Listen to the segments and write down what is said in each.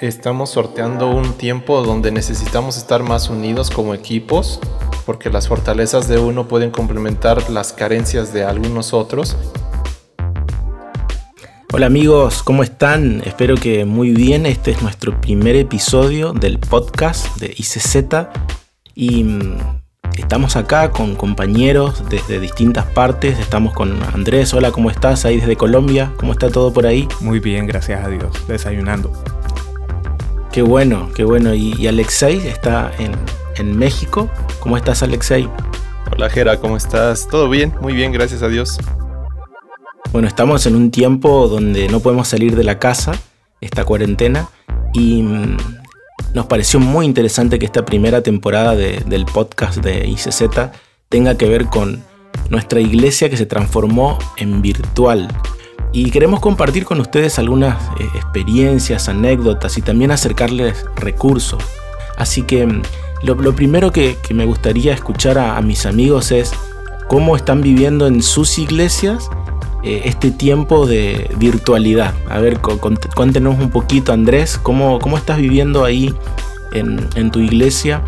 Estamos sorteando un tiempo donde necesitamos estar más unidos como equipos, porque las fortalezas de uno pueden complementar las carencias de algunos otros. Hola amigos, ¿cómo están? Espero que muy bien. Este es nuestro primer episodio del podcast de ICZ y mm, estamos acá con compañeros desde distintas partes. Estamos con Andrés. Hola, ¿cómo estás? Ahí desde Colombia. ¿Cómo está todo por ahí? Muy bien, gracias a Dios. Desayunando. Qué bueno, qué bueno. Y, Alexei está en, en, México. ¿Cómo estás, Alexei? Hola, Jera, ¿cómo estás? Todo bien, muy bien, gracias a Dios. Bueno, estamos en un tiempo donde no podemos salir de la casa, esta cuarentena, y mm, nos pareció muy interesante que esta primera temporada del podcast de ICZ tenga que ver con nuestra iglesia que se transformó en virtual y queremos compartir con ustedes algunas eh, experiencias, anécdotas y también acercarles recursos. Así que mm, lo, primero que, me gustaría escuchar a, mis amigos es cómo están viviendo en sus iglesias eh, este tiempo de virtualidad. A ver, cuéntenos un poquito Andrés, ¿cómo, cómo estás viviendo ahí en, en tu iglesia?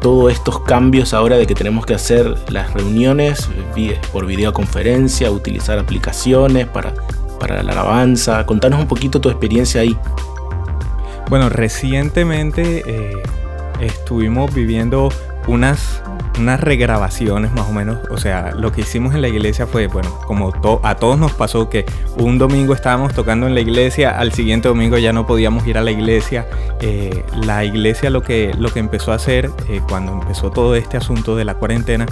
todos estos cambios ahora de que tenemos que hacer las reuniones eh, por videoconferencia, utilizar aplicaciones para para la alabanza. Contanos un poquito tu experiencia ahí. Bueno, recientemente eh, estuvimos viviendo unas, unas regrabaciones más o menos. O sea, lo que hicimos en la iglesia fue, bueno, como a todos nos pasó que un domingo estábamos tocando en la iglesia, al siguiente domingo ya no podíamos ir a la iglesia. Eh, la iglesia lo que, lo que empezó a hacer eh, cuando empezó todo este asunto de la cuarentena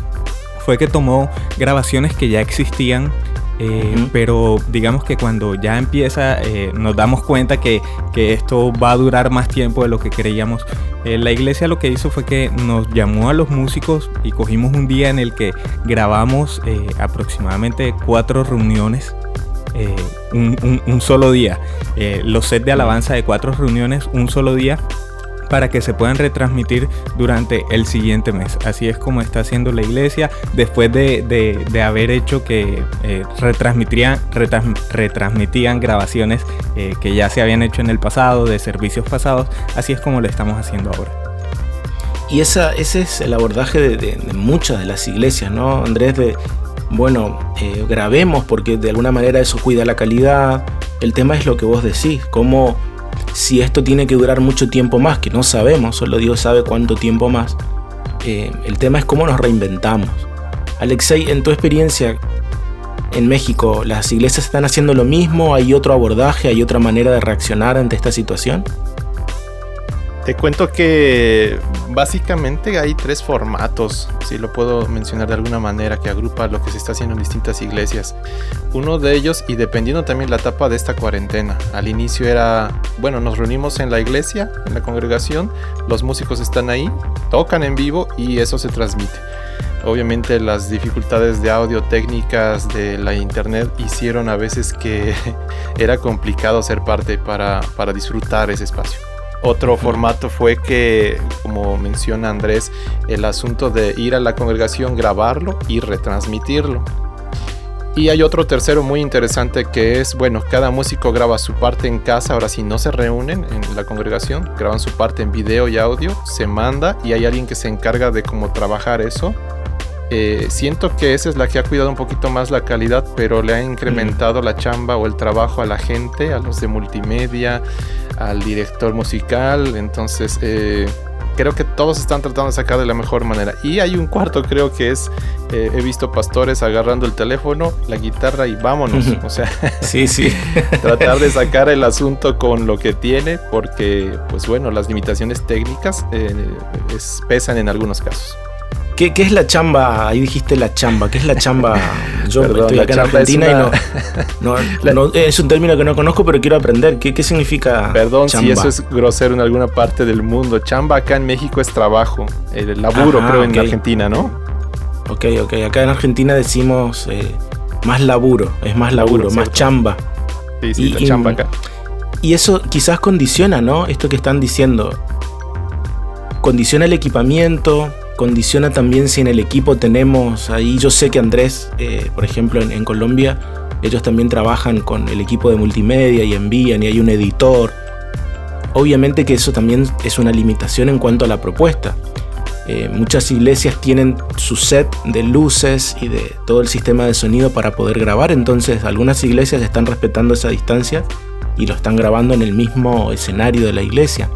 fue que tomó grabaciones que ya existían eh, pero digamos que cuando ya empieza eh, nos damos cuenta que, esto va a durar más tiempo de lo que creíamos. Eh, la iglesia lo que hizo fue que nos llamó a los músicos y cogimos un día en el que grabamos aproximadamente cuatro reuniones. Un, un, solo día. los sets de alabanza de cuatro reuniones, un solo día para que se puedan retransmitir durante el siguiente mes. Así es como está haciendo la iglesia después de, haber hecho que eh, retransmitían grabaciones eh, que ya se habían hecho en el pasado, de servicios pasados. Así es como lo estamos haciendo ahora. Y esa, ese es el abordaje de, muchas de las iglesias, ¿no, Andrés? De, bueno, eh, grabemos porque de alguna manera eso cuida la calidad. El tema es lo que vos decís, cómo si esto tiene que durar mucho tiempo más, que no sabemos, solo Dios sabe cuánto tiempo más. Eh, el tema es cómo nos reinventamos. Alexei, en tu experiencia en México, ¿las iglesias están haciendo lo mismo? ¿Hay otro abordaje? ¿Hay otra manera de reaccionar ante esta situación? Te cuento que básicamente hay tres formatos, si lo puedo mencionar de alguna manera, que agrupa lo que se está haciendo en distintas iglesias. Uno de ellos, y dependiendo también la etapa de esta cuarentena, al inicio era, bueno, nos reunimos en la iglesia, en la congregación, los músicos están ahí, tocan en vivo y eso se transmite. Obviamente las dificultades de audio técnicas de la internet hicieron a veces que era complicado ser parte para, para disfrutar ese espacio. Otro formato fue que, como menciona Andrés, el asunto de ir a la congregación, grabarlo y retransmitirlo. Y hay otro tercero muy interesante que es, bueno, cada músico graba su parte en casa, ahora si no se reúnen en la congregación, graban su parte en video y audio, se manda y hay alguien que se encarga de cómo trabajar eso. Eh, siento que esa es la que ha cuidado un poquito más la calidad, pero le ha incrementado la chamba o el trabajo a la gente, a los de multimedia, al director musical, entonces eh, creo que todos están tratando de sacar de la mejor manera. Y hay un cuarto, creo que es, eh, he visto pastores agarrando el teléfono, la guitarra y vámonos. O sea, sí, sí. tratar de sacar el asunto con lo que tiene, porque, pues bueno, las limitaciones técnicas eh, pesan en algunos casos. ¿Qué, es la chamba? Ahí dijiste la chamba. ¿Qué es la chamba? Yo estoy acá en Argentina y no, es un término que no conozco, pero quiero aprender. ¿Qué, qué significa Perdón si eso es grosero en alguna parte del mundo. Chamba acá en México es trabajo. El laburo, creo, en Argentina, ¿no? Ok, ok. Acá en Argentina decimos eh, más laburo. Es más laburo, más chamba. Sí, sí, la chamba acá. Y eso quizás condiciona, ¿no? Esto que están diciendo. Condiciona el equipamiento, condiciona también si en el equipo tenemos, ahí yo sé que Andrés, eh, por ejemplo, en, Colombia, ellos también trabajan con el equipo de multimedia y envían y hay un editor. obviamente que eso también es una limitación en cuanto a la propuesta. Eh, muchas iglesias tienen su set de luces y de todo el sistema de sonido para poder grabar, entonces algunas iglesias están respetando esa distancia y lo están grabando en el mismo escenario de la iglesia.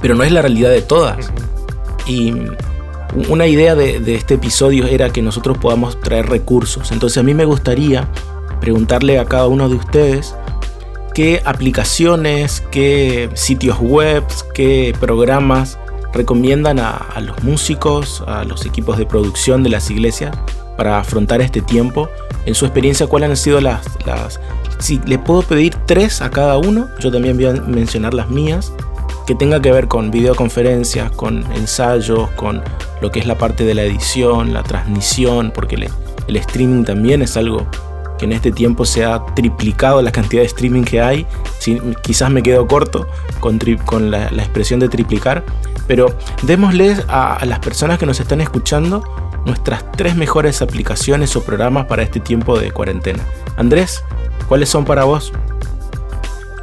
Pero no es la realidad de todas. Y una idea de, este episodio era que nosotros podamos traer recursos. Entonces a mí me gustaría preguntarle a cada uno de ustedes qué aplicaciones, qué sitios web, qué programas recomiendan a, los músicos, a los equipos de producción de las iglesias para afrontar este tiempo. En su experiencia, ¿cuáles han sido las... las si le puedo pedir tres a cada uno, yo también voy a mencionar las mías, que tenga que ver con videoconferencias, con ensayos, con lo que es la parte de la edición, la transmisión, porque el streaming también es algo que en este tiempo se ha triplicado la cantidad de streaming que hay. quizás me quedo corto con, la, expresión de triplicar, pero démosles a, las personas que nos están escuchando nuestras tres mejores aplicaciones o programas para este tiempo de cuarentena. Andrés, ¿cuáles son para vos?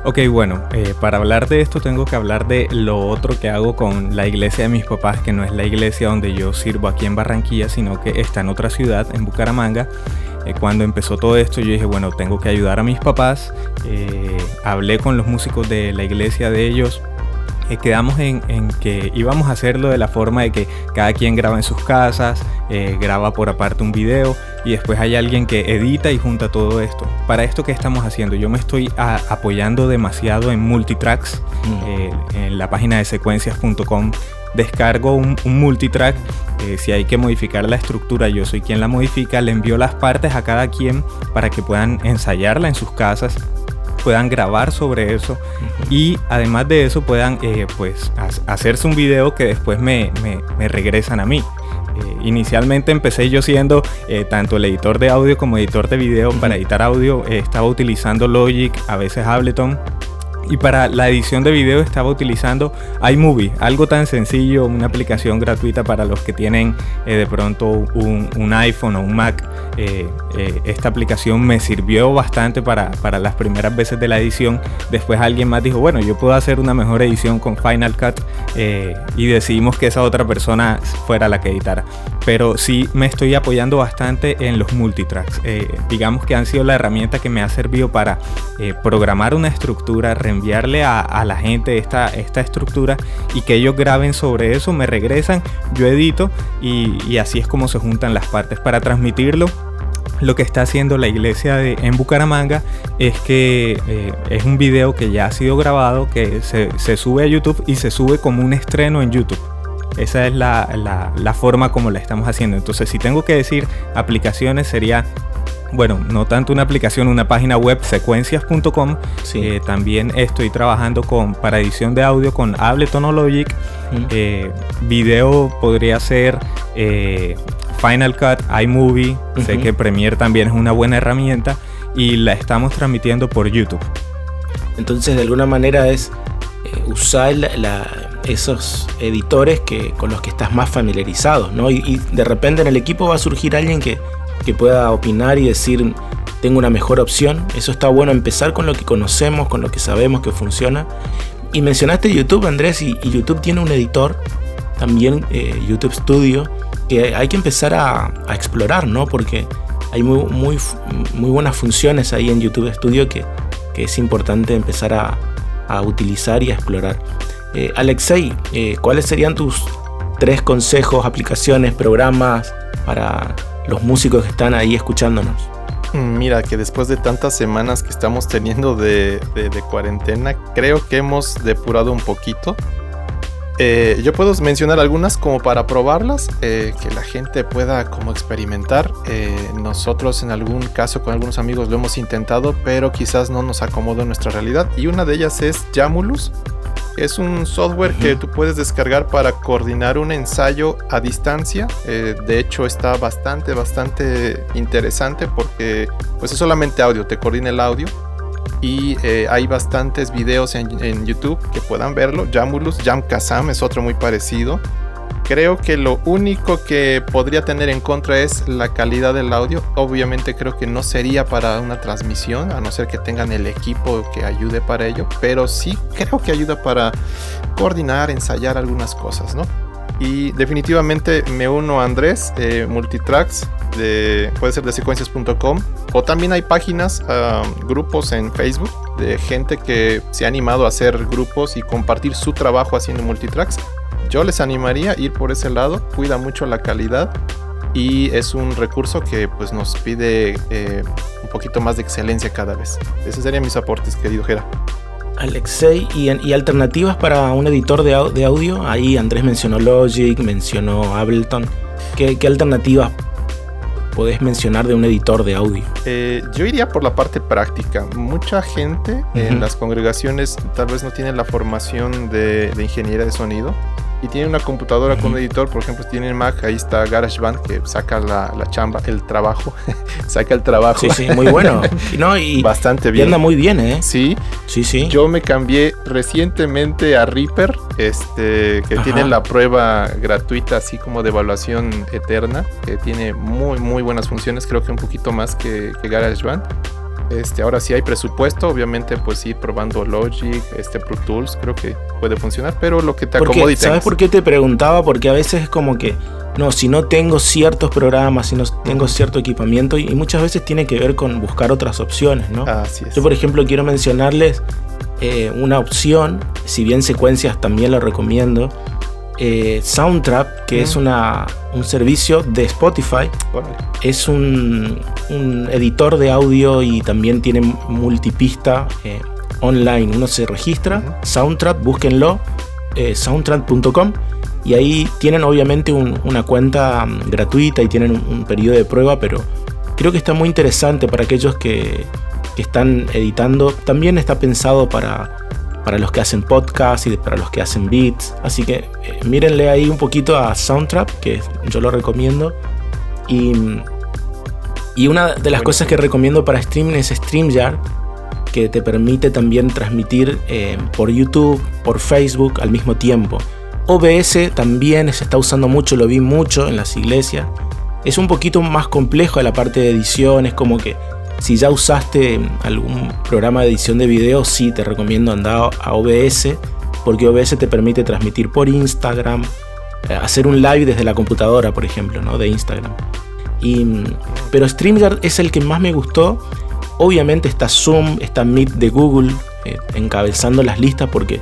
Ok, bueno, eh, para hablar de esto tengo que hablar de lo otro que hago con la iglesia de mis papás, que no es la iglesia donde yo sirvo aquí en Barranquilla, sino que está en otra ciudad, en Bucaramanga. Eh, cuando empezó todo esto yo dije, bueno, tengo que ayudar a mis papás. Eh, hablé con los músicos de la iglesia de ellos. Quedamos en, que íbamos a hacerlo de la forma de que cada quien graba en sus casas, graba por aparte un video y después hay alguien que edita y junta todo esto. Para esto que estamos haciendo, yo me estoy apoyando demasiado en multitracks, mm. en la página de secuencias.com descargo un, multitrack, eh, si hay que modificar la estructura, yo soy quien la modifica, le envío las partes a cada quien para que puedan ensayarla en sus casas puedan grabar sobre eso y además de eso puedan eh, pues hacerse un video que después me, regresan a mí. Eh, inicialmente empecé yo siendo tanto el editor de audio como editor de video. Para editar audio estaba utilizando Logic, a veces Ableton y para la edición de video estaba utilizando iMovie, algo tan sencillo, una aplicación gratuita para los que tienen eh, de pronto un, iPhone o un Mac. Eh, eh, esta aplicación me sirvió bastante para, para, las primeras veces de la edición. Después alguien más dijo, bueno, yo puedo hacer una mejor edición con Final Cut y decidimos que esa otra persona fuera la que editara. Pero sí me estoy apoyando bastante en los multitracks. digamos que han sido la herramienta que me ha servido para programar una estructura, enviarle a, la gente esta, estructura y que ellos graben sobre eso, me regresan, yo edito y, así es como se juntan las partes para transmitirlo lo que está haciendo la iglesia de, en Bucaramanga es que eh, es un video que ya ha sido grabado, que se, sube a YouTube y se sube como un estreno en YouTube. Esa es la, forma como la estamos haciendo. Entonces, si tengo que decir aplicaciones, sería bueno, no tanto una aplicación, una página web, secuencias.com. Eh, también estoy trabajando con, para edición de audio con Ableton Logic. Eh, video podría ser eh, Final Cut, iMovie. Sé que Premiere también es una buena herramienta y la estamos transmitiendo por YouTube. Entonces, de alguna manera es usar esos editores que, con los que estás más familiarizado, ¿no? y de repente en el equipo va a surgir alguien que que pueda opinar y decir tengo una mejor opción. Eso está bueno empezar con lo que conocemos, con lo que sabemos que funciona. Y mencionaste YouTube, Andrés, y, YouTube tiene un editor, también eh, YouTube Studio, que hay que empezar a, explorar, ¿no? Porque hay muy, muy, buenas funciones ahí en YouTube Studio que, es importante empezar a, utilizar y a explorar. Eh, Alexei, eh, ¿cuáles serían tus tres consejos, aplicaciones, programas para los músicos que están ahí escuchándonos? Mm, mira, que después de tantas semanas que estamos teniendo de, cuarentena, creo que hemos depurado un poquito. Eh, yo puedo mencionar algunas como para probarlas, eh, que la gente pueda como experimentar. Eh, nosotros en algún caso con algunos amigos lo hemos intentado, pero quizás no nos acomodó nuestra realidad. Y una de ellas es Jamulus. Es un software que tú puedes descargar para coordinar un ensayo a distancia. Eh, de hecho está bastante, bastante interesante porque pues es solamente audio, te coordina el audio. Y eh, hay bastantes videos en, YouTube que puedan verlo. Jamulus, Jam Kazam es otro muy parecido. Creo que lo único que podría tener en contra es la calidad del audio. Obviamente creo que no sería para una transmisión, a no ser que tengan el equipo que ayude para ello, pero sí creo que ayuda para coordinar, ensayar algunas cosas, ¿no? Y definitivamente me uno a Andrés, eh, Multitracks, de, puede ser de secuencias.com, o también hay páginas, ah, grupos en Facebook de gente que se ha animado a hacer grupos y compartir su trabajo haciendo multitracks. Yo les animaría a ir por ese lado, cuida mucho la calidad y es un recurso que pues nos pide eh, un poquito más de excelencia cada vez. Esos serían mis aportes, querido Jera. Alexei, ¿y, alternativas para un editor de, audio? Ahí Andrés mencionó Logic, mencionó Ableton. ¿Qué, alternativas podés mencionar de un editor de audio? Eh, yo iría por la parte práctica. Mucha gente en las congregaciones tal vez no tiene la formación de, de ingeniería de sonido y tiene una computadora con un editor, por ejemplo, tiene Mac, ahí está GarageBand que saca la, la chamba, el trabajo, saca el trabajo. Sí, sí, muy bueno. no, y bastante bien. Y anda muy bien, ¿eh? Sí, sí, sí. Yo me cambié recientemente a Reaper, este, que tiene la prueba gratuita, así como de evaluación eterna, que tiene muy, muy buenas funciones, creo que un poquito más que, que GarageBand. Este, ahora sí hay presupuesto, obviamente pues ir probando Logic, este Pro Tools, creo que puede funcionar, pero lo que te acomode ¿Sabes por qué te preguntaba? Porque a veces es como que, no, si no tengo ciertos programas, si no tengo cierto equipamiento, y, muchas veces tiene que ver con buscar otras opciones, ¿no? Así es. Yo por ejemplo quiero mencionarles eh, una opción, si bien secuencias también lo recomiendo, eh, Soundtrap, que es una, un servicio de Spotify. Es un, editor de audio y también tiene multipista eh, online. Uno se registra, Soundtrap, búsquenlo, eh, soundtrap.com. Y ahí tienen obviamente una cuenta mm, gratuita y tienen un, periodo de prueba, pero creo que está muy interesante para aquellos que, que están editando. También está pensado para para los que hacen podcast y para los que hacen beats. Así que eh, mírenle ahí un poquito a Soundtrap, que yo lo recomiendo. Y, y una de las cosas que recomiendo para streaming es StreamYard, que te permite también transmitir eh, por YouTube, por Facebook al mismo tiempo. OBS también se está usando mucho, lo vi mucho en las iglesias. Es un poquito más complejo la parte de edición, es como que si ya usaste algún programa de edición de video, sí te recomiendo andar a OBS, porque OBS te permite transmitir por Instagram, eh, hacer un live desde la computadora, por ejemplo, ¿no? de Instagram. Y, pero StreamYard es el que más me gustó. Obviamente está Zoom, está Meet de Google, eh, encabezando las listas porque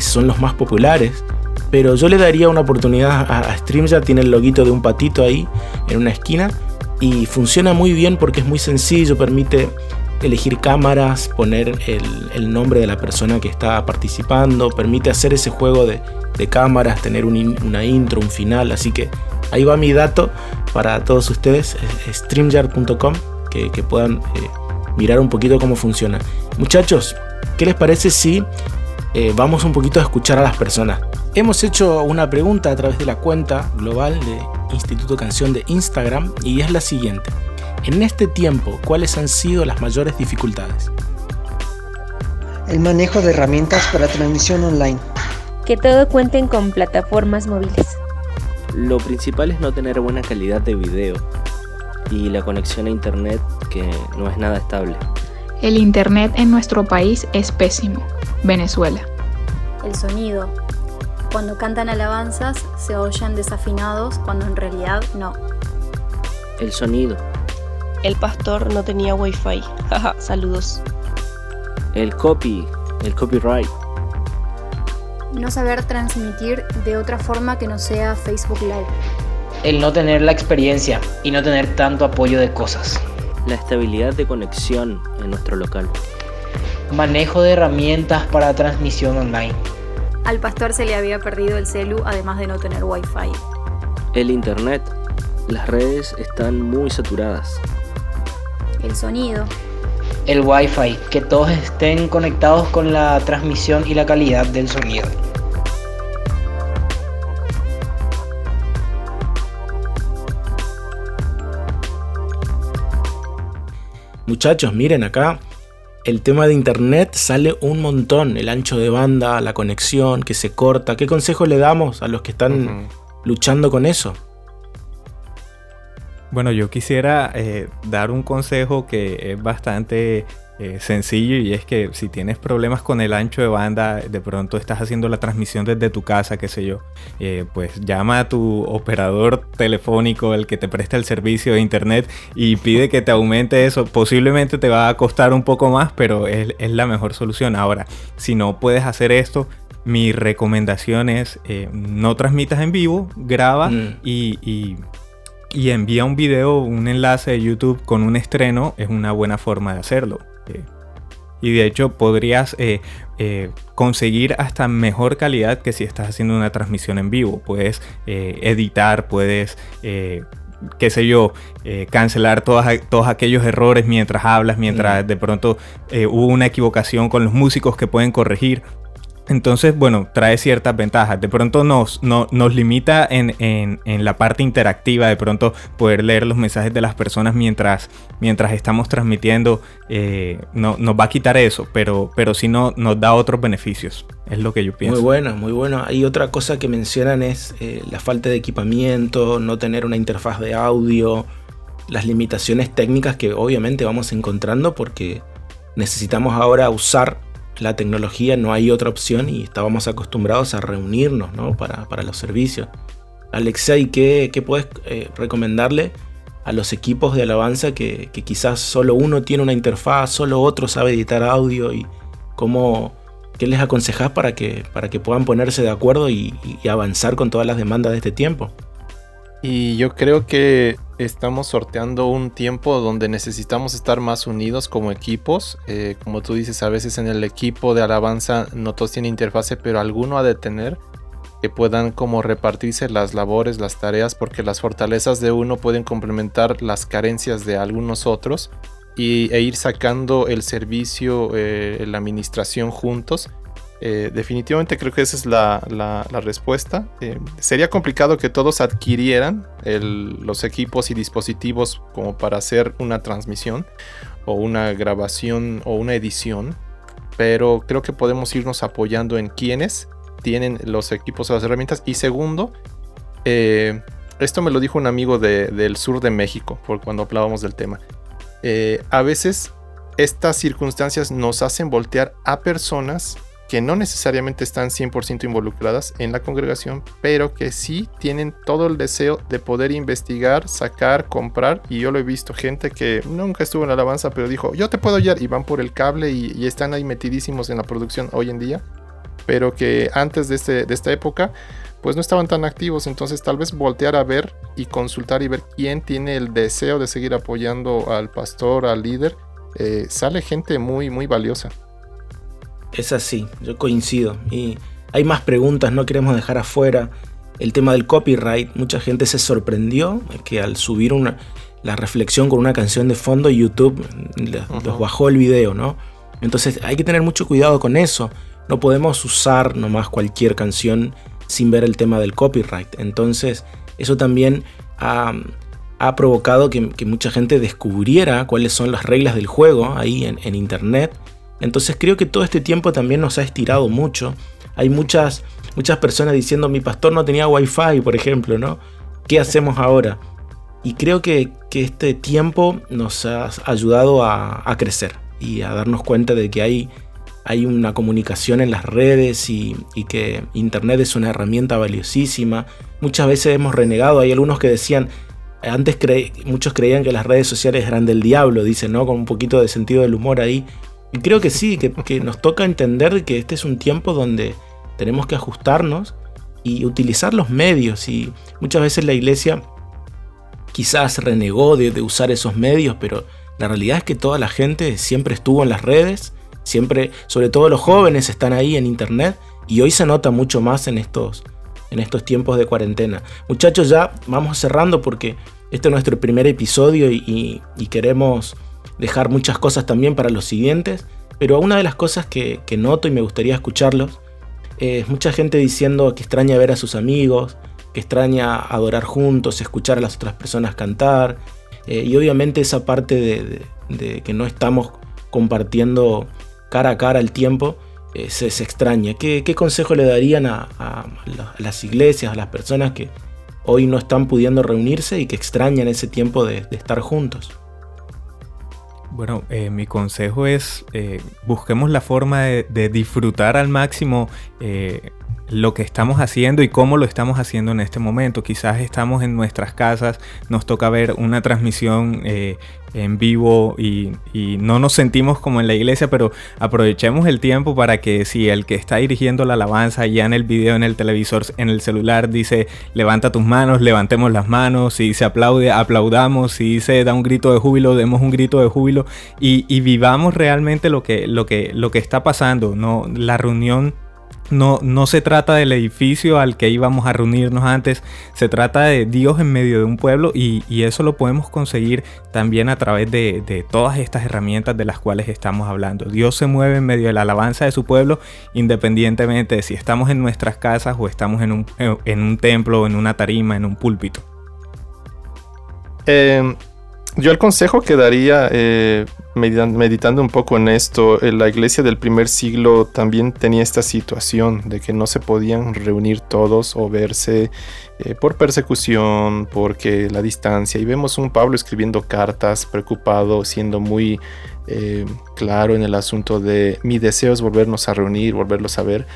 son los más populares. Pero yo le daría una oportunidad a, a StreamYard, tiene el loguito de un patito ahí en una esquina y funciona muy bien porque es muy sencillo, permite elegir cámaras, poner el, nombre de la persona que está participando, permite hacer ese juego de, cámaras, tener una intro, un final, así que ahí va mi dato para todos ustedes, streamyard.com, que, puedan eh, mirar un poquito cómo funciona. Muchachos, ¿qué les parece si eh, vamos un poquito a escuchar a las personas? Hemos hecho una pregunta a través de la cuenta global de Instituto Canción de Instagram y es la siguiente. En este tiempo, ¿cuáles han sido las mayores dificultades? El manejo de herramientas para transmisión online. Que todo cuenten con plataformas móviles. Lo principal es no tener buena calidad de video y la conexión a internet que no es nada estable. El internet en nuestro país es pésimo. Venezuela. El sonido, cuando cantan alabanzas se oyen desafinados cuando en realidad no. El sonido. El pastor no tenía wifi. Jaja, saludos. El copy, el copyright. No saber transmitir de otra forma que no sea Facebook Live. El no tener la experiencia y no tener tanto apoyo de cosas. La estabilidad de conexión en nuestro local. Manejo de herramientas para transmisión online al pastor se le había perdido el celu, además de no tener wifi. El internet. Las redes están muy saturadas. El sonido. El wifi. Que todos estén conectados con la transmisión y la calidad del sonido. Muchachos, miren acá, el tema de internet sale un montón, el ancho de banda, la conexión que se corta. ¿Qué consejo le damos a los que están luchando con eso. Bueno, yo quisiera eh, dar un consejo que es bastante eh, sencillo y es que si tienes problemas con el ancho de banda, de pronto estás haciendo la transmisión desde tu casa, qué sé yo, eh, pues llama a tu operador telefónico, el que te presta el servicio de internet y pide que te aumente eso. Posiblemente te va a costar un poco más, pero es, la mejor solución. Ahora, si no puedes hacer esto, mi recomendación es no transmitas en vivo, graba mm. y y envía un video, un enlace de YouTube con un estreno, es una buena forma de hacerlo. Eh, y de hecho podrías eh, eh, conseguir hasta mejor calidad que si estás haciendo una transmisión en vivo. Puedes editar, puedes, qué sé yo, cancelar todos, todos aquellos errores mientras hablas, mientras de pronto hubo una equivocación con los músicos que pueden corregir. Entonces, bueno, trae ciertas ventajas. De pronto nos, nos limita en, la parte interactiva, de pronto poder leer los mensajes de las personas mientras, estamos transmitiendo. Eh, no, nos va a quitar eso, pero, pero sí no, nos da otros beneficios. Es lo que yo pienso. Muy bueno, muy bueno. Hay otra cosa que mencionan es eh, la falta de equipamiento, no tener una interfaz de audio, las limitaciones técnicas que obviamente vamos encontrando porque necesitamos ahora usar la tecnología no hay otra opción y estábamos acostumbrados a reunirnos ¿no? para, los servicios. Alexei, ¿qué, qué puedes eh, recomendarle a los equipos de alabanza que, quizás solo uno tiene una interfaz, solo otro sabe editar audio y cómo, qué les aconsejás para que, para que puedan ponerse de acuerdo y avanzar con todas las demandas de este tiempo? Y yo creo que estamos sorteando un tiempo donde necesitamos estar más unidos como equipos. Eh, como tú dices, a veces en el equipo de alabanza no todos tienen interfase, pero alguno ha de tener que puedan como repartirse las labores, las tareas, porque las fortalezas de uno pueden complementar las carencias de algunos otros y, e ir sacando el servicio, eh, la administración juntos eh, definitivamente creo que esa es la, respuesta. Eh, sería complicado que todos adquirieran los equipos y dispositivos como para hacer una transmisión o una grabación o una edición, pero creo que podemos irnos apoyando en quienes tienen los equipos o las herramientas. Y segundo, eh, esto me lo dijo un amigo del sur de México, por cuando hablábamos del tema. a veces estas circunstancias nos hacen voltear a personas que no necesariamente están 100% involucradas en la congregación, pero que sí tienen todo el deseo de poder investigar, sacar, comprar. Y yo lo he visto gente que nunca estuvo en la alabanza, pero dijo, yo te puedo hallar y van por el cable y, están ahí metidísimos en la producción hoy en día, pero que antes de, este, de esta época pues no estaban tan activos, entonces tal vez voltear a ver y consultar y ver quién tiene el deseo de seguir apoyando al pastor, al líder, eh, sale gente muy, muy valiosa. Es así, yo coincido. Y hay más preguntas, no queremos dejar afuera el tema del copyright. Mucha gente se sorprendió que al subir una, la reflexión con una canción de fondo, YouTube los bajó el video, ¿no? Entonces hay que tener mucho cuidado con eso. No podemos usar nomás cualquier canción sin ver el tema del copyright. Entonces eso también ha, provocado que, mucha gente descubriera cuáles son las reglas del juego ahí en, en internet entonces creo que todo este tiempo también nos ha estirado mucho. Hay muchas, muchas personas diciendo mi pastor no tenía wifi, por ejemplo, ¿no? ¿Qué hacemos ahora? Y creo que, este tiempo nos ha ayudado a, crecer y a darnos cuenta de que hay, hay una comunicación en las redes y, que Internet es una herramienta valiosísima. Muchas veces hemos renegado, hay algunos que decían, antes muchos creían que las redes sociales eran del diablo, dicen, ¿no? Con un poquito de sentido del humor ahí. Y creo que sí, que, nos toca entender que este es un tiempo donde tenemos que ajustarnos y utilizar los medios. Y muchas veces la iglesia quizás renegó de, usar esos medios, pero la realidad es que toda la gente siempre estuvo en las redes, siempre, sobre todo los jóvenes están ahí en internet y hoy se nota mucho más en estos, en estos tiempos de cuarentena. Muchachos, ya vamos cerrando porque este es nuestro primer episodio y queremos dejar muchas cosas también para los siguientes, pero una de las cosas que, noto y me gustaría escucharlos es mucha gente diciendo que extraña ver a sus amigos, que extraña adorar juntos, escuchar a las otras personas cantar, eh, y obviamente esa parte de, que no estamos compartiendo cara a cara el tiempo, eh, se, extraña. ¿Qué, consejo le darían a, las iglesias, a las personas que, hoy no están pudiendo reunirse y que extrañan ese tiempo de, estar juntos? Bueno, eh, mi consejo es eh, busquemos la forma de, disfrutar al máximo eh, lo que estamos haciendo y cómo lo estamos haciendo en este momento. Quizás estamos en nuestras casas, nos toca ver una transmisión eh, en vivo y, no nos sentimos como en la iglesia, pero aprovechemos el tiempo para que si el que está dirigiendo la alabanza ya en el video, en el televisor, en el celular dice levanta tus manos, levantemos las manos, si se aplaude, aplaudamos, si se da un grito de júbilo, demos un grito de júbilo y, y vivamos realmente lo que, lo, que, lo que está pasando. No, la reunión no, no, se trata del edificio al que íbamos a reunirnos antes, se trata de Dios en medio de un pueblo y, eso lo podemos conseguir también a través de, todas estas herramientas de las cuales estamos hablando. Dios se mueve en medio de la alabanza de su pueblo independientemente de si estamos en nuestras casas o estamos en un, en un templo, en una tarima, en un púlpito. Eh, yo el consejo que daría, eh, meditando un poco en esto, eh, la iglesia del primer siglo también tenía esta situación de que no se podían reunir todos o verse eh, por persecución, porque la distancia. Y vemos un Pablo escribiendo cartas, preocupado, siendo muy claro en el asunto de mi deseo es volvernos a reunir, volverlos a ver.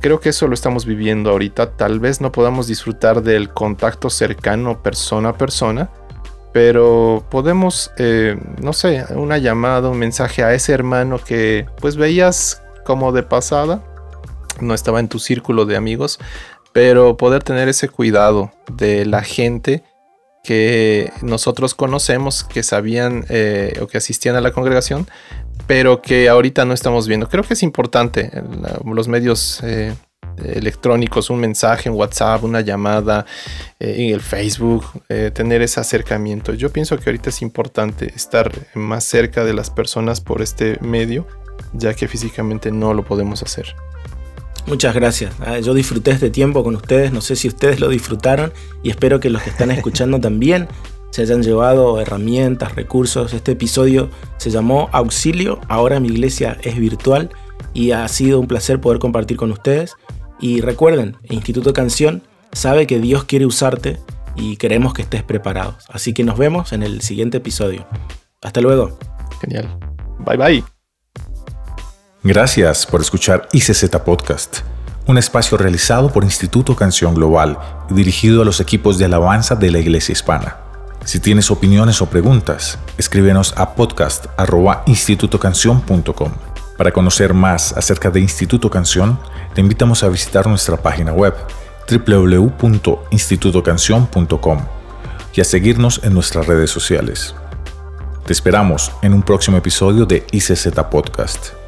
creo que eso lo estamos viviendo ahorita. Tal vez no podamos disfrutar del contacto cercano persona a persona, pero podemos, eh, no sé, una llamada, un mensaje a ese hermano que pues veías como de pasada, no estaba en tu círculo de amigos, pero poder tener ese cuidado de la gente que nosotros conocemos, que sabían eh, o que asistían a la congregación, pero que ahorita no estamos viendo. Creo que es importante los medios eh, electrónicos, un mensaje en WhatsApp, una llamada eh, en el Facebook, eh, tener ese acercamiento. Yo pienso que ahorita es importante estar más cerca de las personas por este medio, ya que físicamente no lo podemos hacer. Muchas gracias. Ah, yo disfruté este tiempo con ustedes, no sé si ustedes lo disfrutaron y espero que los que están escuchando también se hayan llevado herramientas, recursos. Este episodio se llamó Auxilio, ahora mi iglesia es virtual y ha sido un placer poder compartir con ustedes. Y recuerden, Instituto Canción sabe que Dios quiere usarte y queremos que estés preparado. Así que nos vemos en el siguiente episodio. Hasta luego. Genial. Bye bye. Gracias por escuchar ICZ Podcast, un espacio realizado por Instituto Canción Global y dirigido a los equipos de alabanza de la Iglesia Hispana. Si tienes opiniones o preguntas, escríbenos a podcast.institutocanción.com. Para conocer más acerca de Instituto Canción, te invitamos a visitar nuestra página web www.institutocanción.com y a seguirnos en nuestras redes sociales. Te esperamos en un próximo episodio de ICZ Podcast.